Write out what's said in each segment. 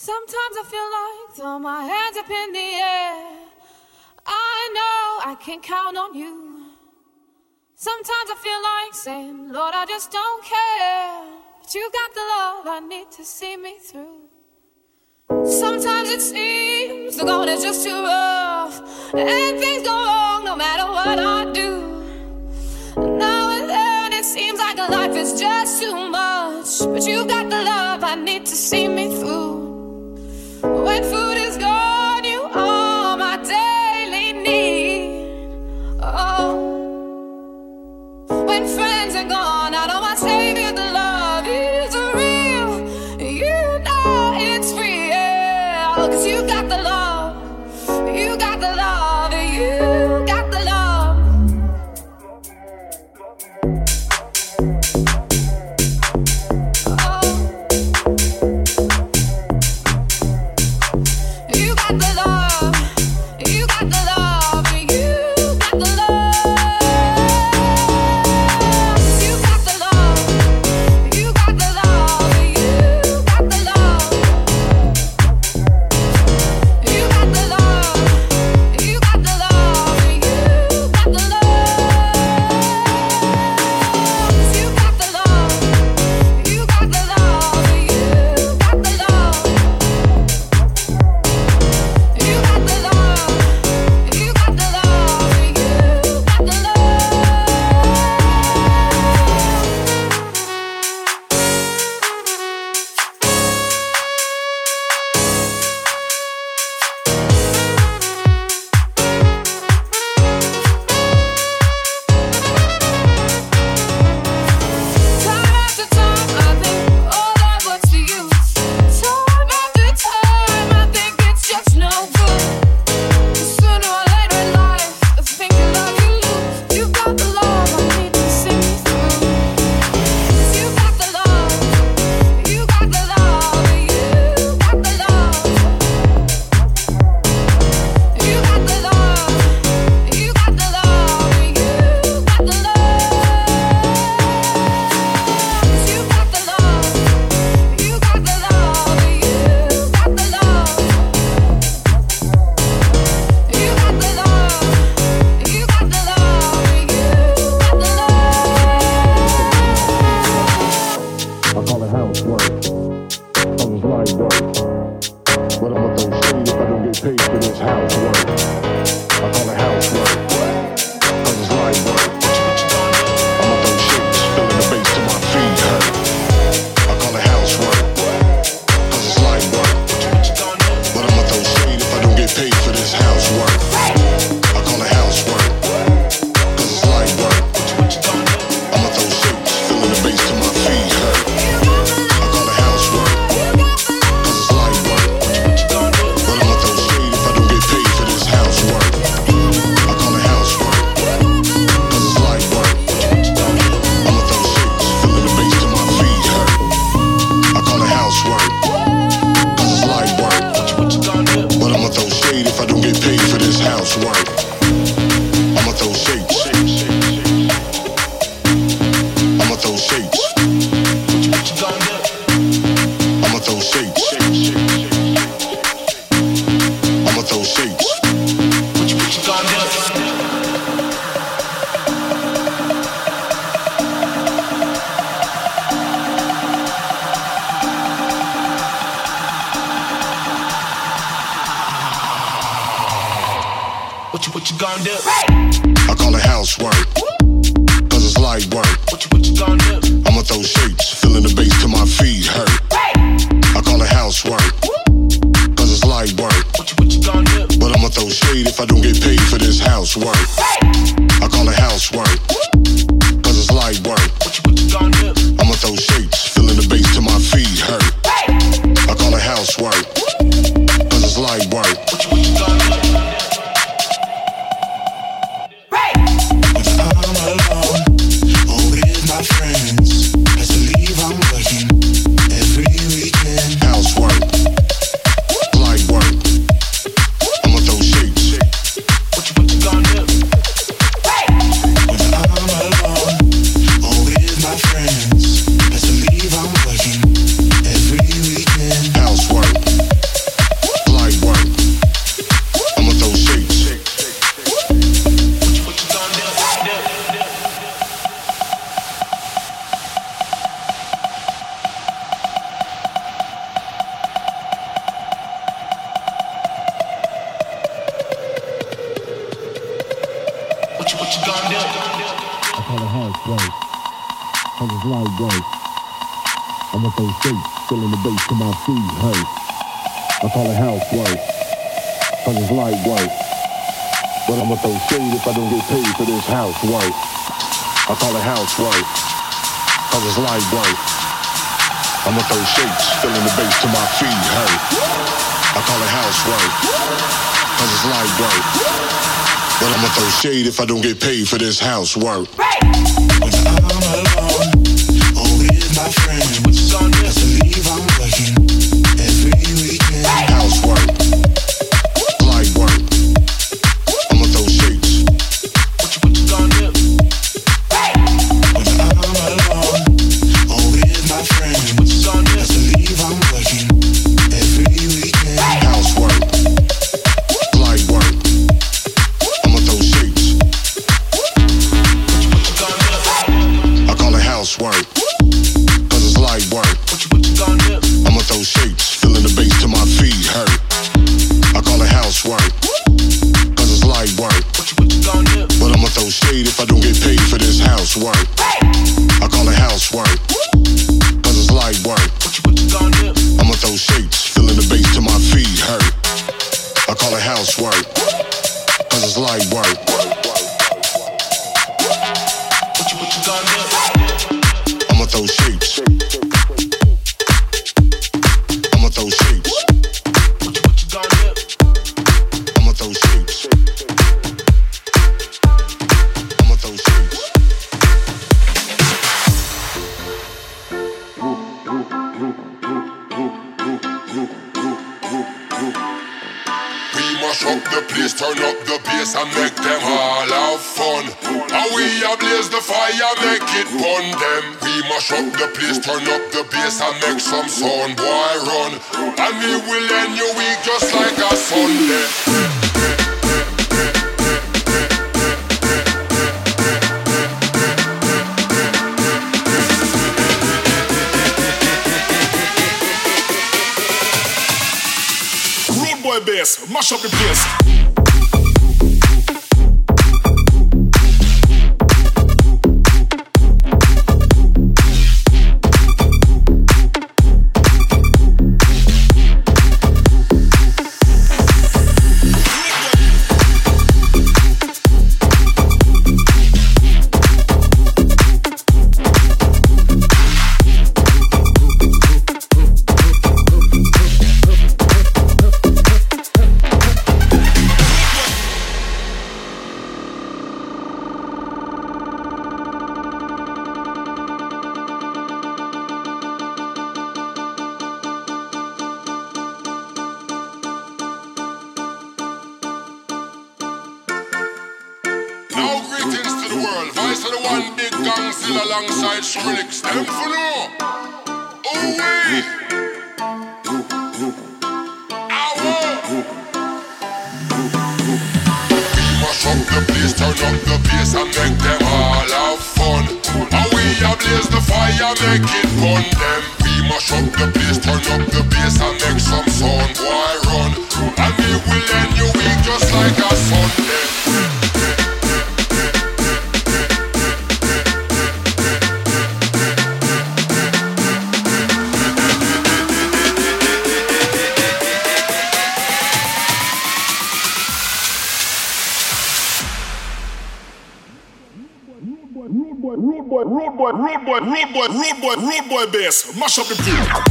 Sometimes I feel like throw my hands up in the air. I know I can count on you. Sometimes I feel like saying, Lord, I just don't care. But you got the love I need to see me through. Sometimes it seems the going is just too rough, and things go wrong no matter what I do. Now and then it seems like life is just too much, but you got the love I need to see me through. when food face. white. I call it house white. Cause it's light white. I'ma throw shapes, filling the base to my feet, hey. I call it house white. Cause it's light white. But I'ma throw shade if I don't get paid for this house work. Right. When I'm alone, only if my friends. mash up the place. boy, road boy, road boy, road boy bass. Mash up the beat.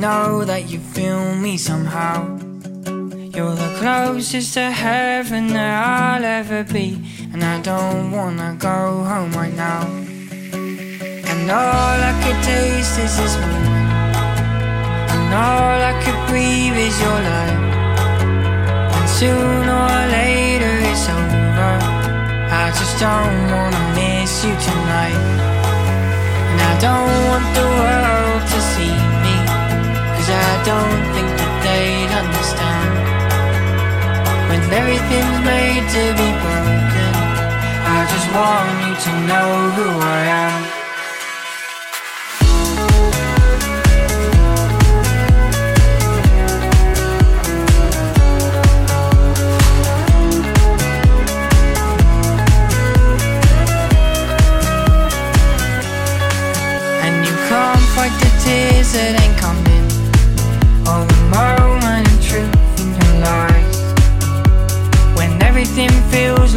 know that you feel me somehow. You're the closest to heaven that I'll ever be, and I don't wanna go home right now. And all I could taste is this moment, and all I could breathe is your life. And sooner or later it's over. I just don't wanna miss you tonight, and I don't want the world. to be broken. I just want you to know who I am.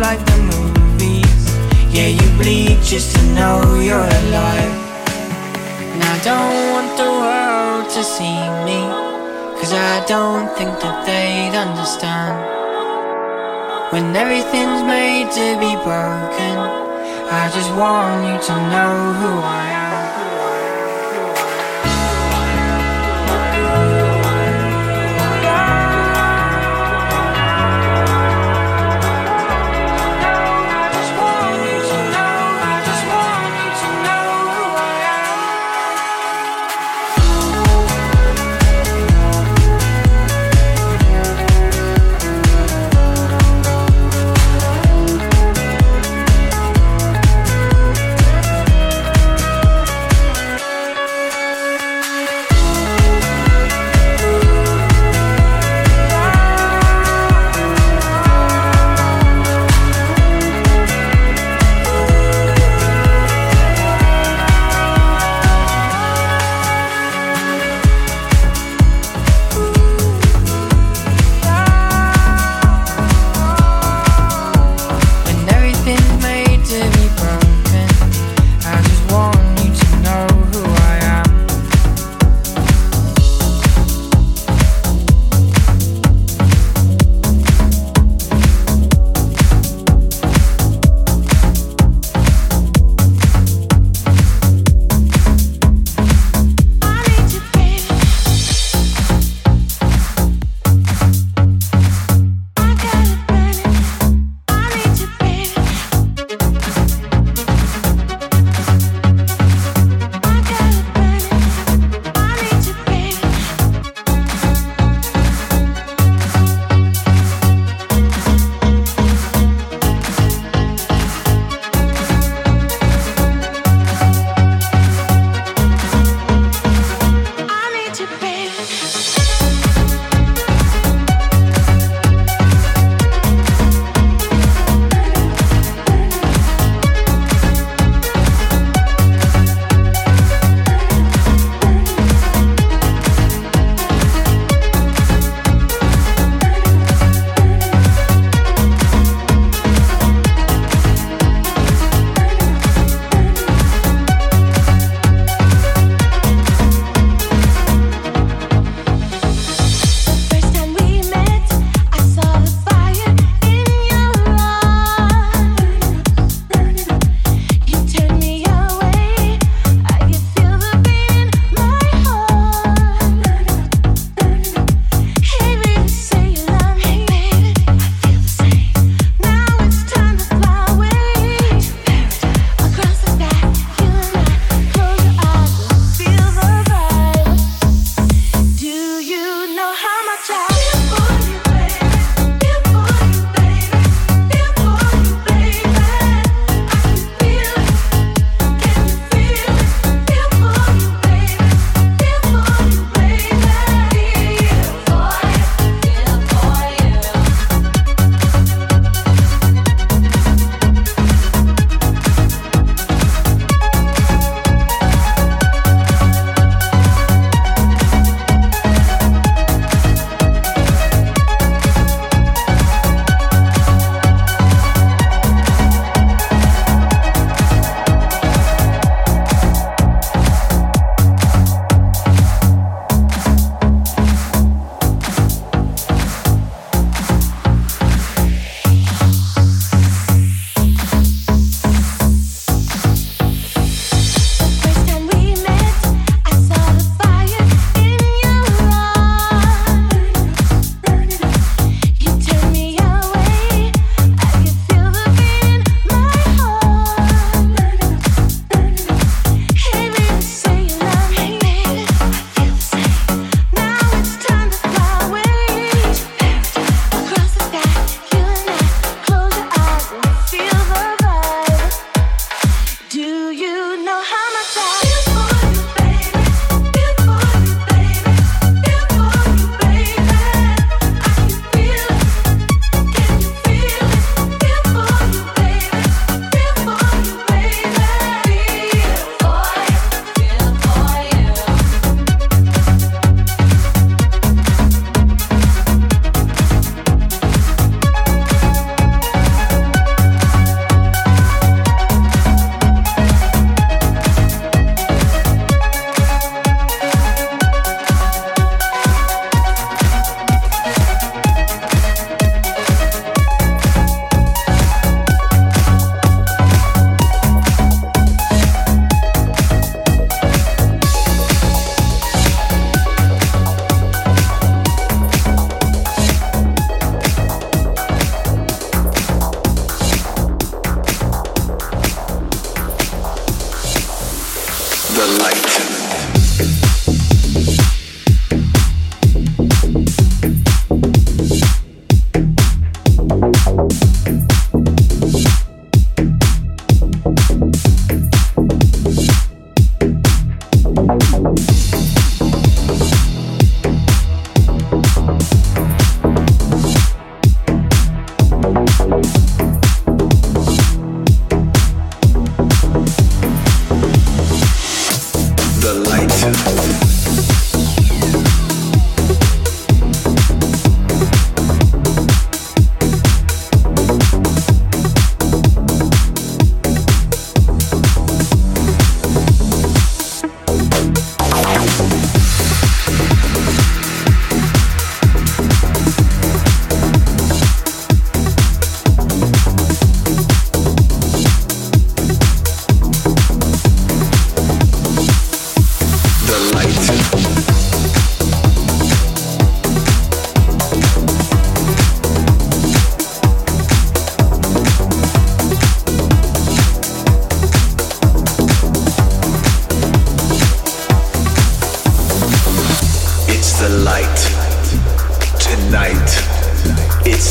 like the movies. Yeah, you bleed just to know you're alive. And I don't want the world to see me, cause I don't think that they'd understand. When everything's made to be broken, I just want you to know who I am.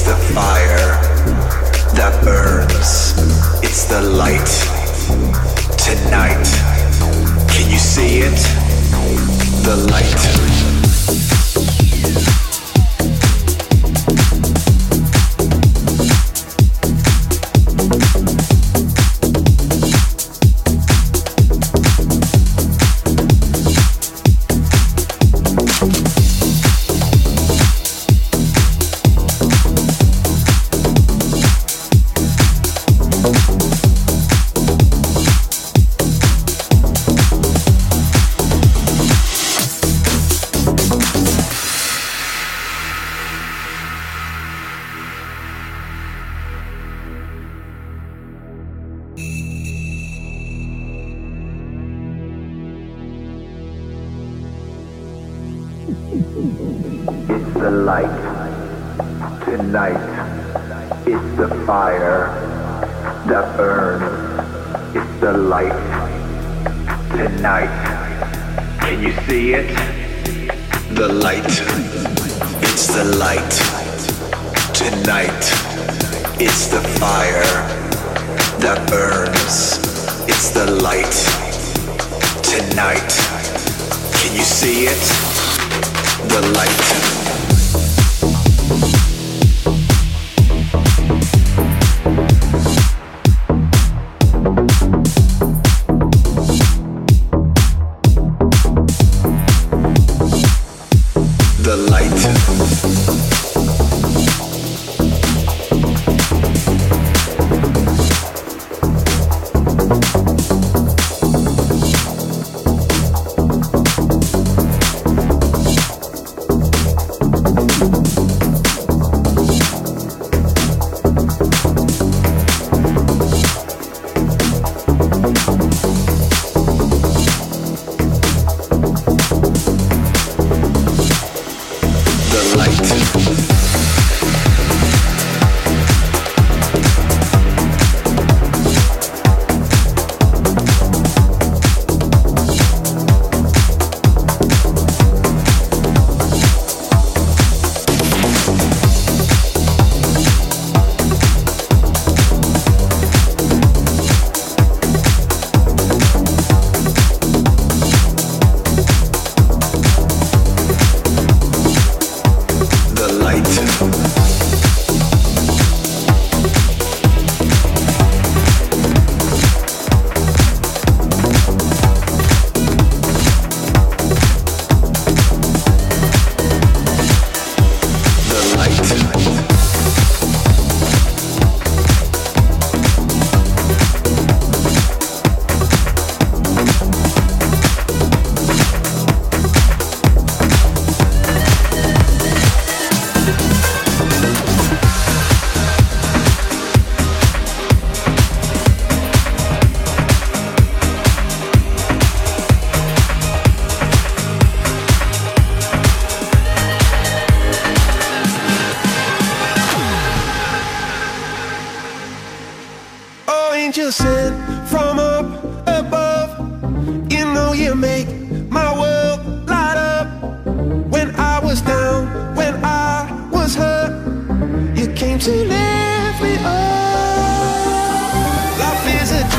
It's the fire that burns. It's the light tonight. Can you see it? The light.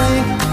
Is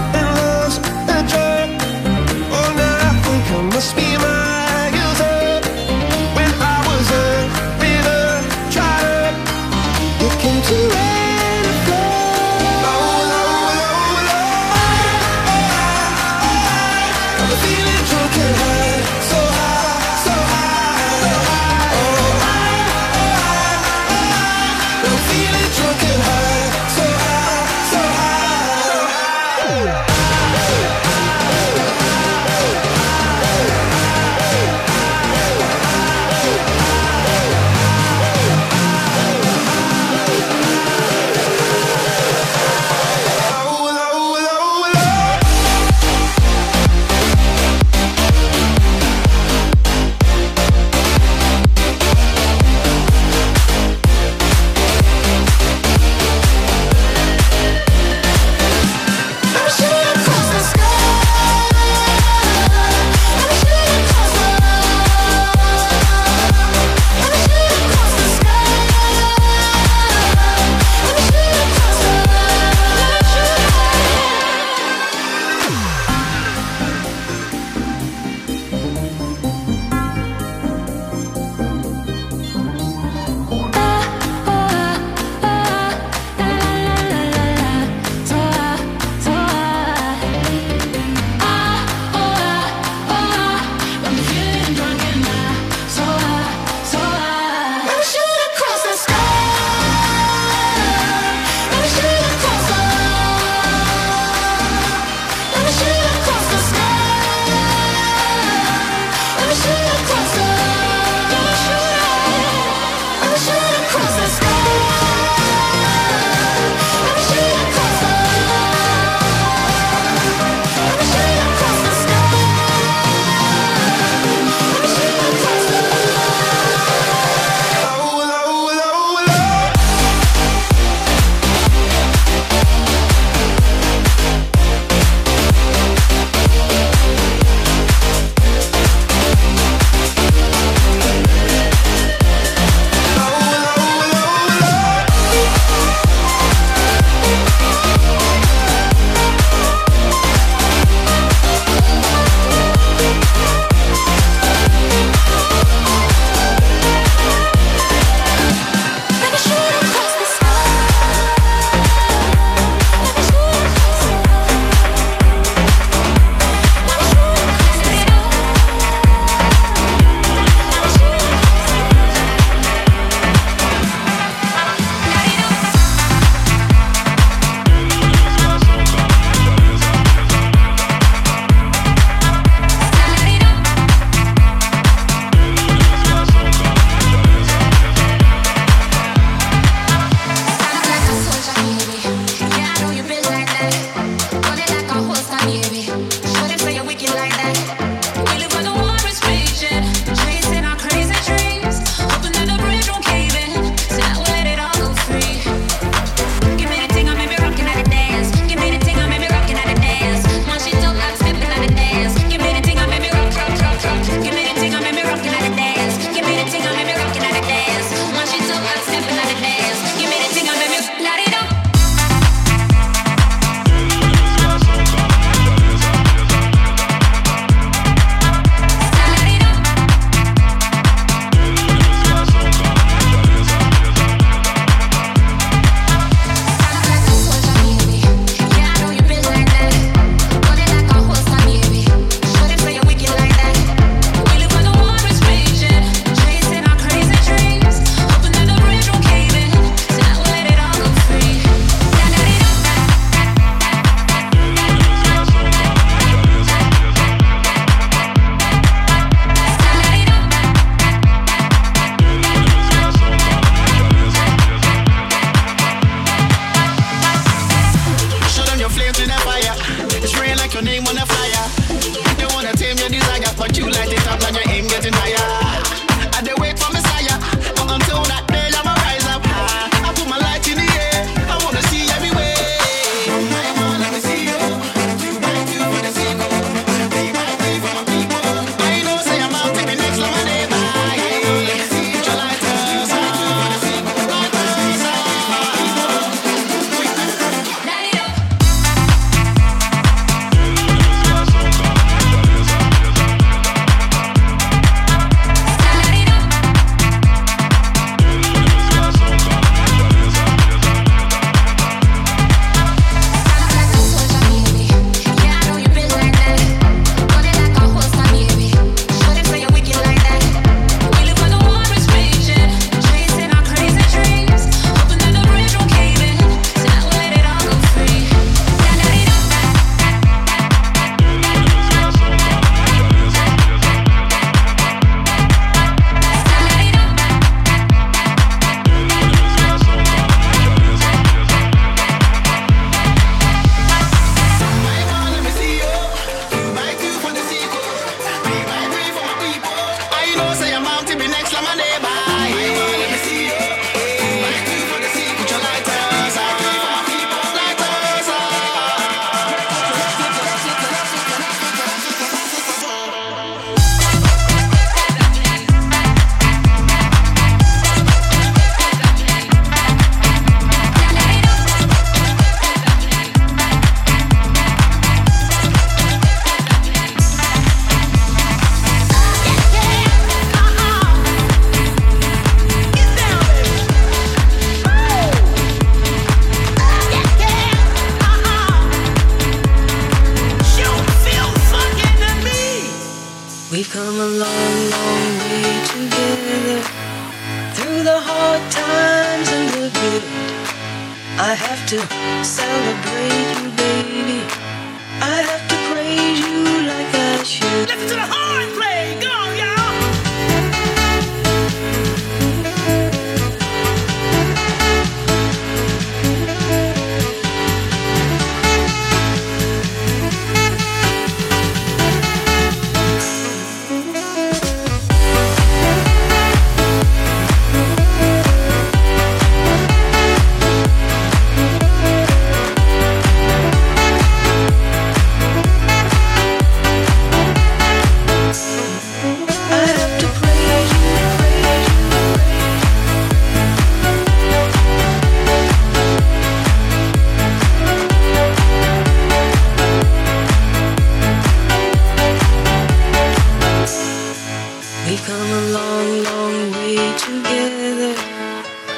a long, long way together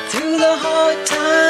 through the hard times.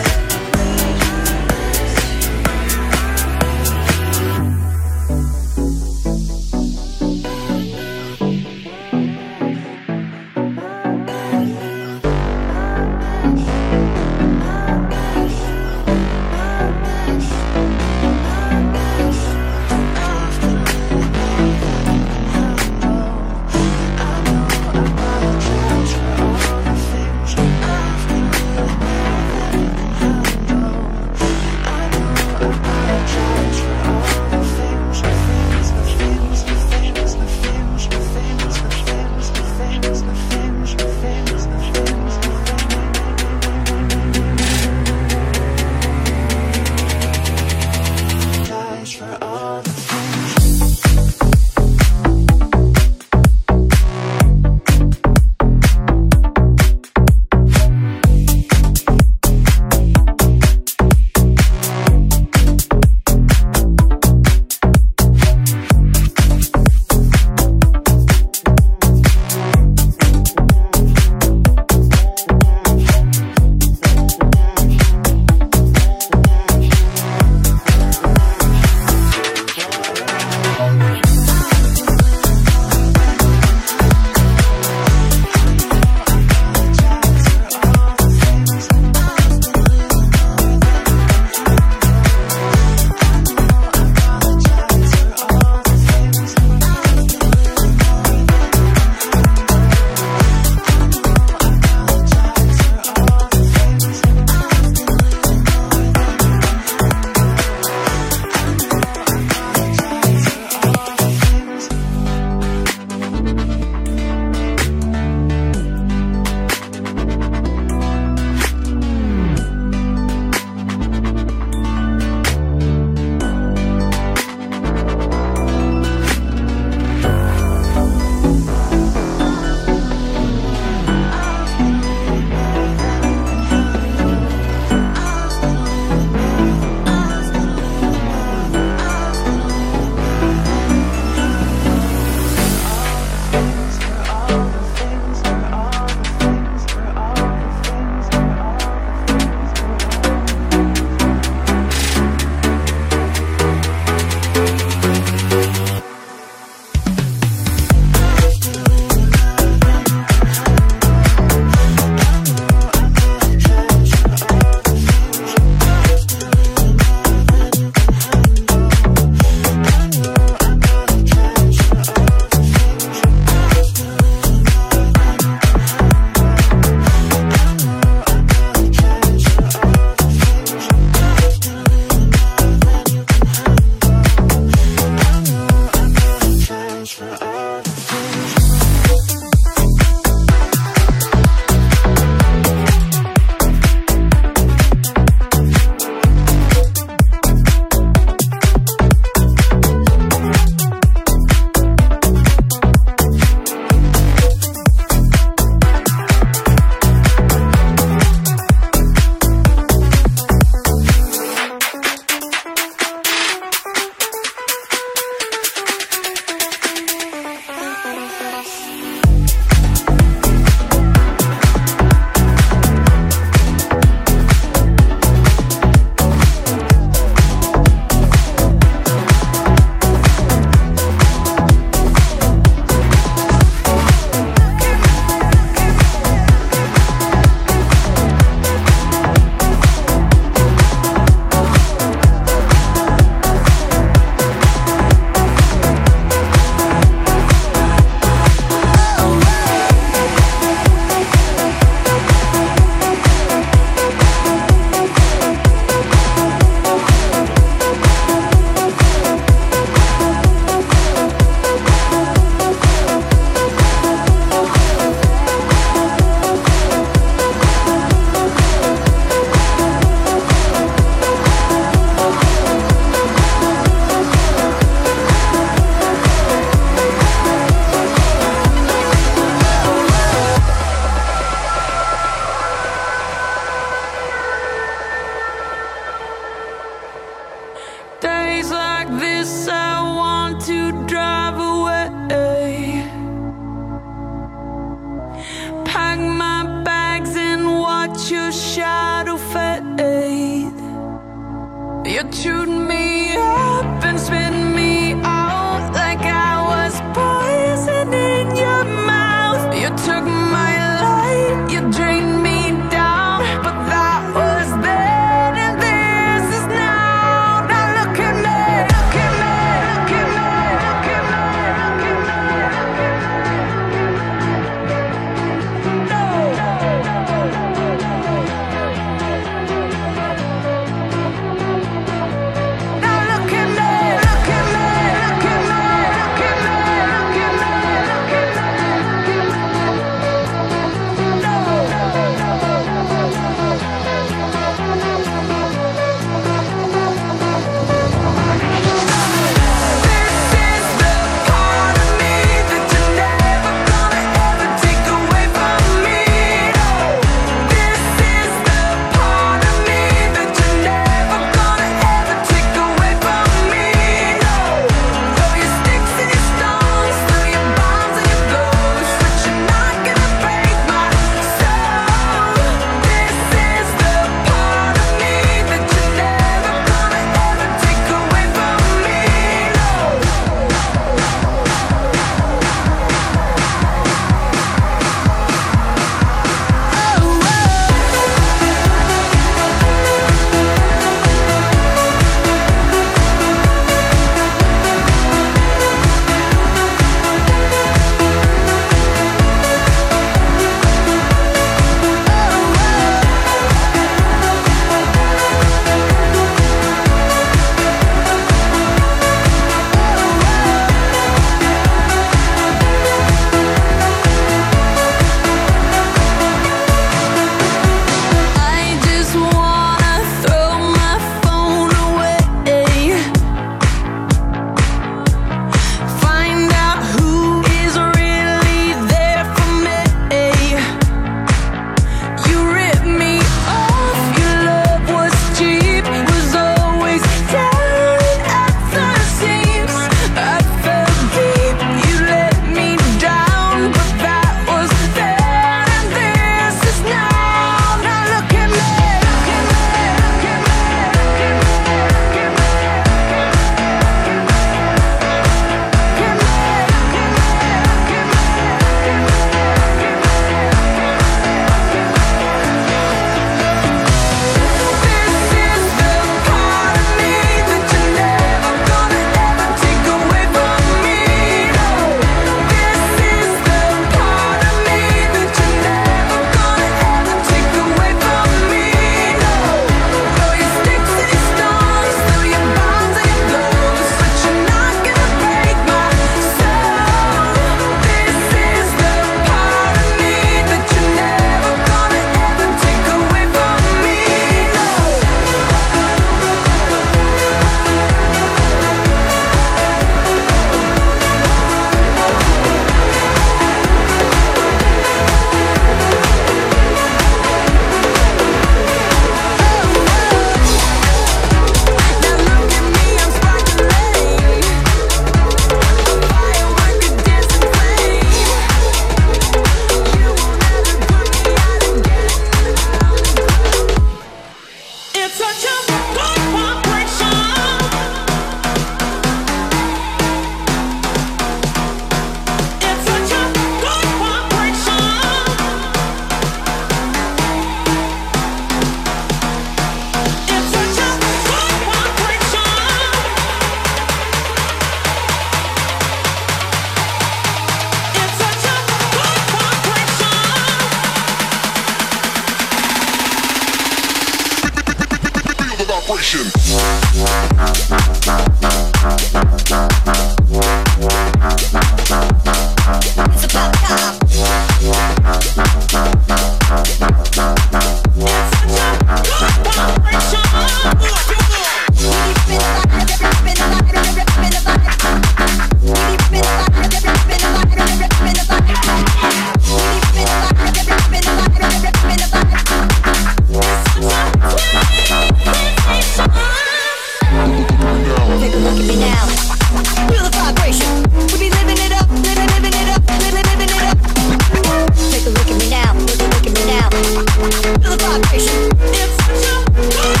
It's such a good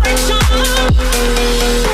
vibration.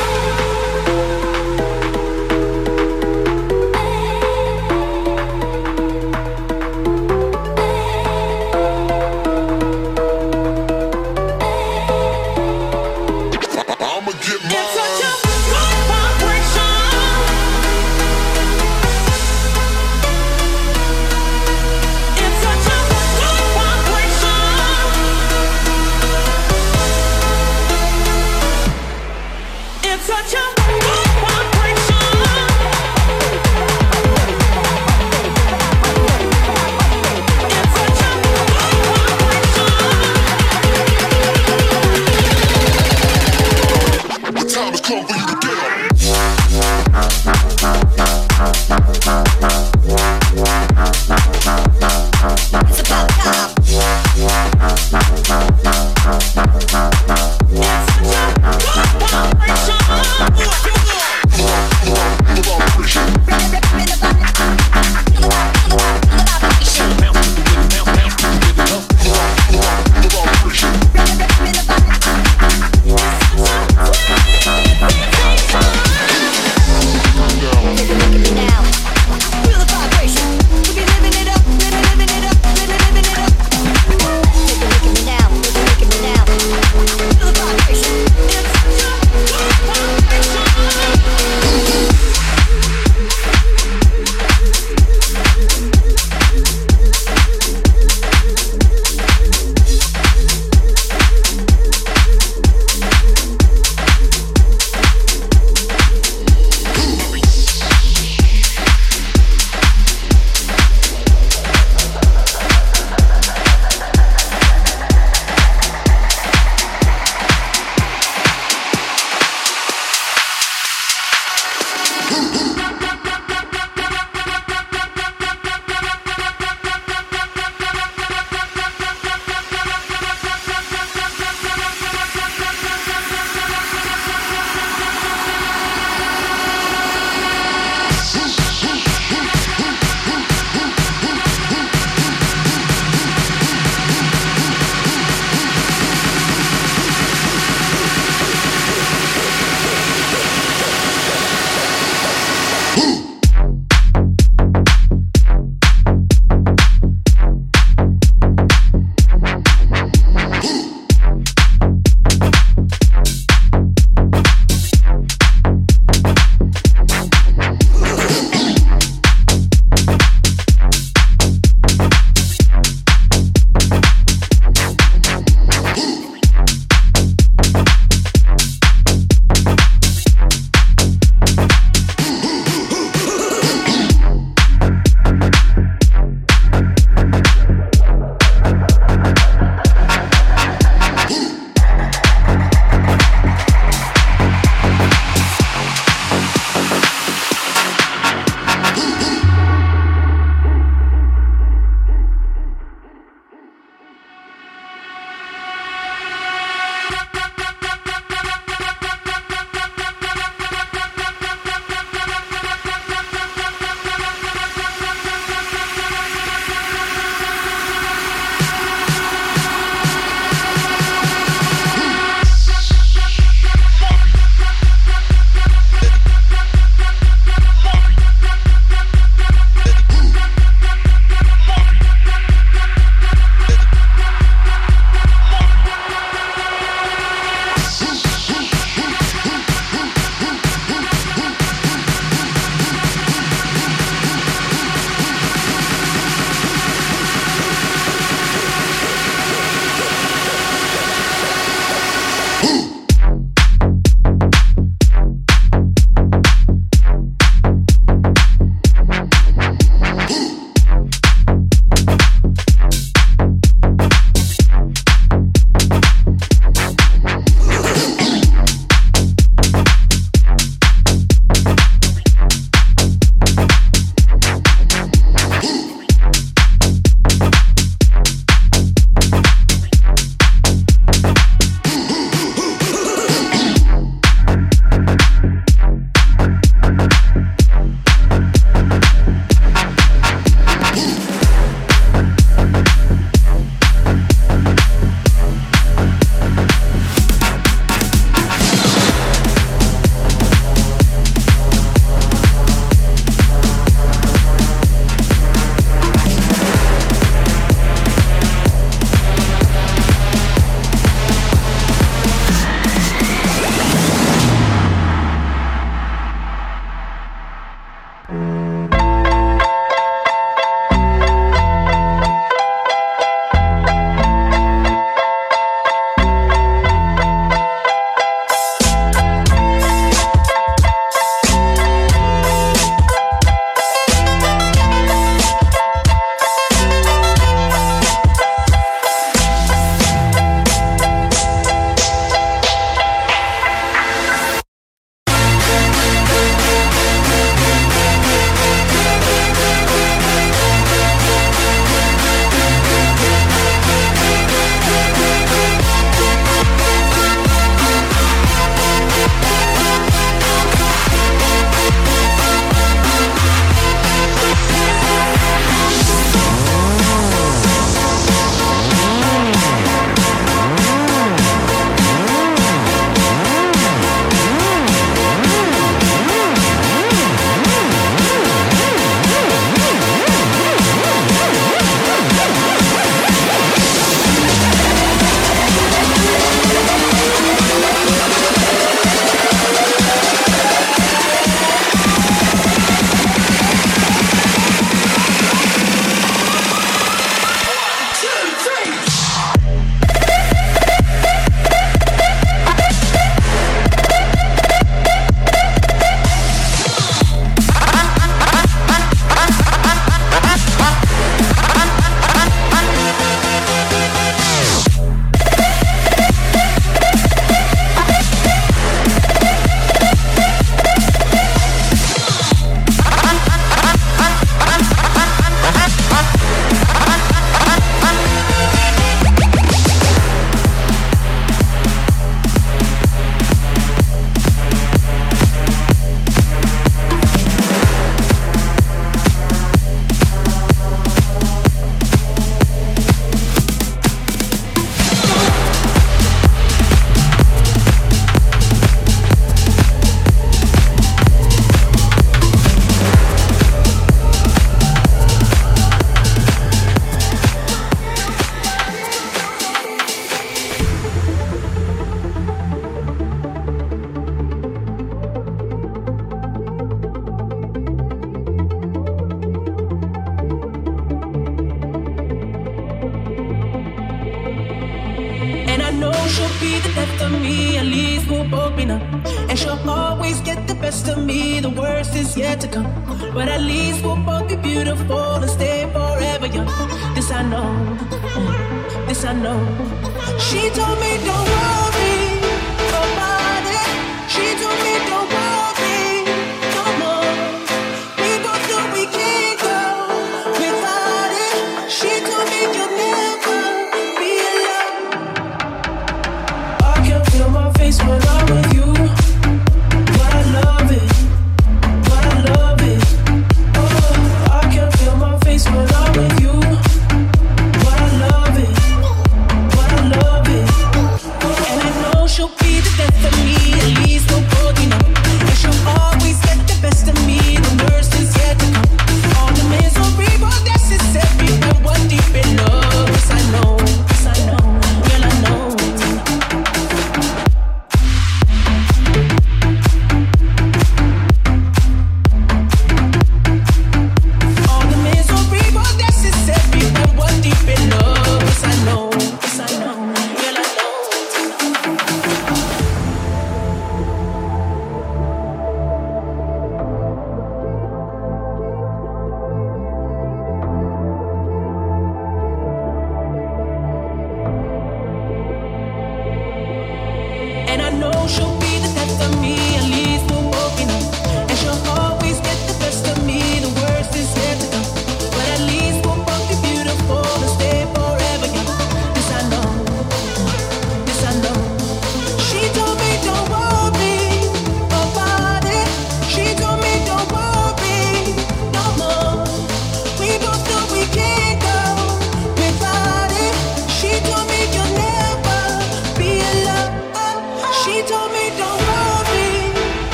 And